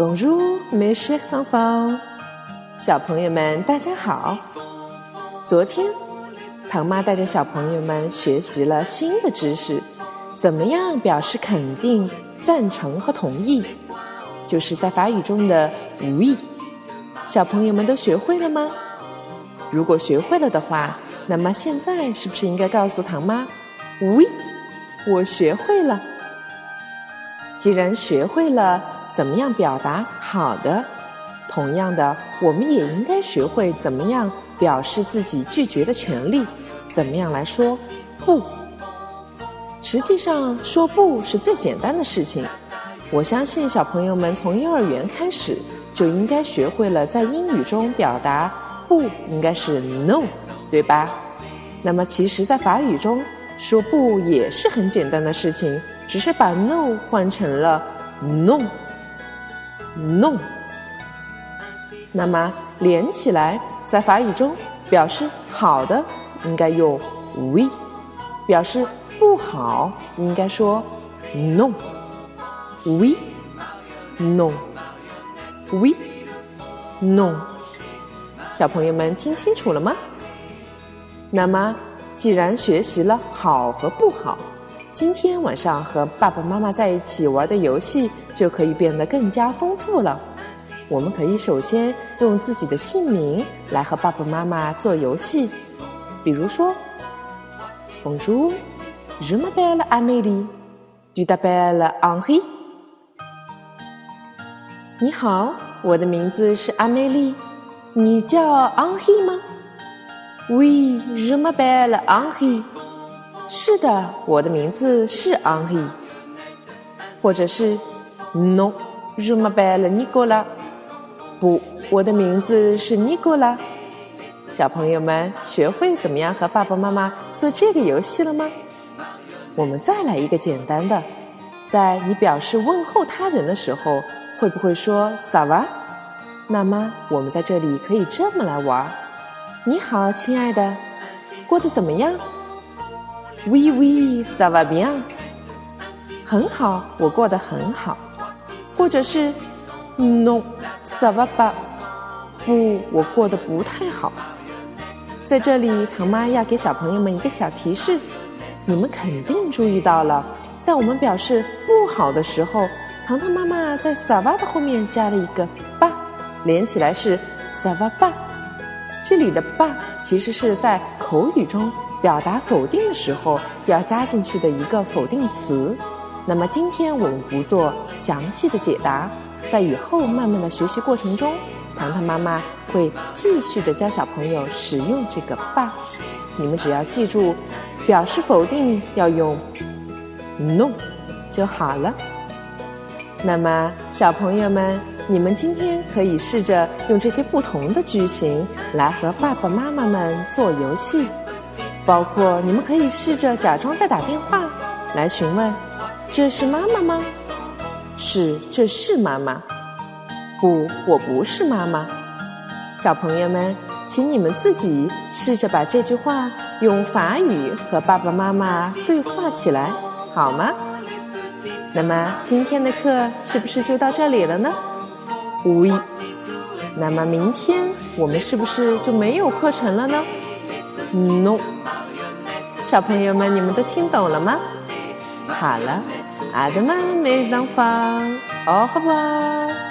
Bonjour, mes chers enfants，小朋友们，大家好。昨天，唐妈带着小朋友们学习了新的知识，怎么样表示肯定、赞成和同意，就是在法语中的 “oui”。小朋友们都学会了吗？如果学会了的话，那么现在是不是应该告诉唐妈，“oui”，我学会了。既然学会了怎么样表达好的，同样的，我们也应该学会怎么样表示自己拒绝的权利，怎么样来说不。实际上，说不是最简单的事情。我相信小朋友们从幼儿园开始就应该学会了在英语中表达不应该是 no，对吧？那么，其实，在法语中说不也是很简单的事情。只是把 no 换成了 “no” No。那么连起来，在法语中表示好的应该用 we，表示不好应该说 no，we，no，we，no。小朋友们听清楚了吗？那么既然学习了好和不好。今天晚上和爸爸妈妈在一起玩的游戏就可以变得更加丰富了。我们可以首先用自己的姓名来和爸爸妈妈做游戏，比如说，Bonjour，je m'appelle Amélie，tu t'appelles Henri。你好，我的名字是阿梅丽，你叫 Henri 吗？Oui，je m'appelle Henri。是的，我的名字是 Henri，或者是 No，je m'appelle Nicolas。不，我的名字是 Nicola。小朋友们学会怎么样和爸爸妈妈做这个游戏了吗？我们再来一个简单的，在你表示问候他人的时候，会不会说 s a v a 那么我们在这里可以这么来玩：你好，亲爱的，过得怎么样？Oui oui, ça va bien。很好，我过得很好。或者是 Non, ça va pas。不，我过得不太好。在这里，唐妈要给小朋友们一个小提示，你们肯定注意到了，在我们表示不好的时候，糖糖妈妈在 ça va 的后面加了一个 b，连起来是 ça va pas。这里的 b 其实是在口语中。表达否定的时候要加进去的一个否定词。那么今天我们不做详细的解答，在以后慢慢的学习过程中，糖糖妈妈会继续的教小朋友使用这个吧。你们只要记住，表示否定要用 no 就好了。那么小朋友们，你们今天可以试着用这些不同的句型来和爸爸妈妈们做游戏。包括你们可以试着假装在打电话，来询问：“这是妈妈吗？”“是，这是妈妈。”“不，我不是妈妈。”小朋友们，请你们自己试着把这句话用法语和爸爸妈妈对话起来，好吗？那么今天的课是不是就到这里了呢？无疑。那么明天我们是不是就没有课程了呢？No。小朋友们，你们都听懂了吗？好了，阿德曼梅桑芳，哦，好不好？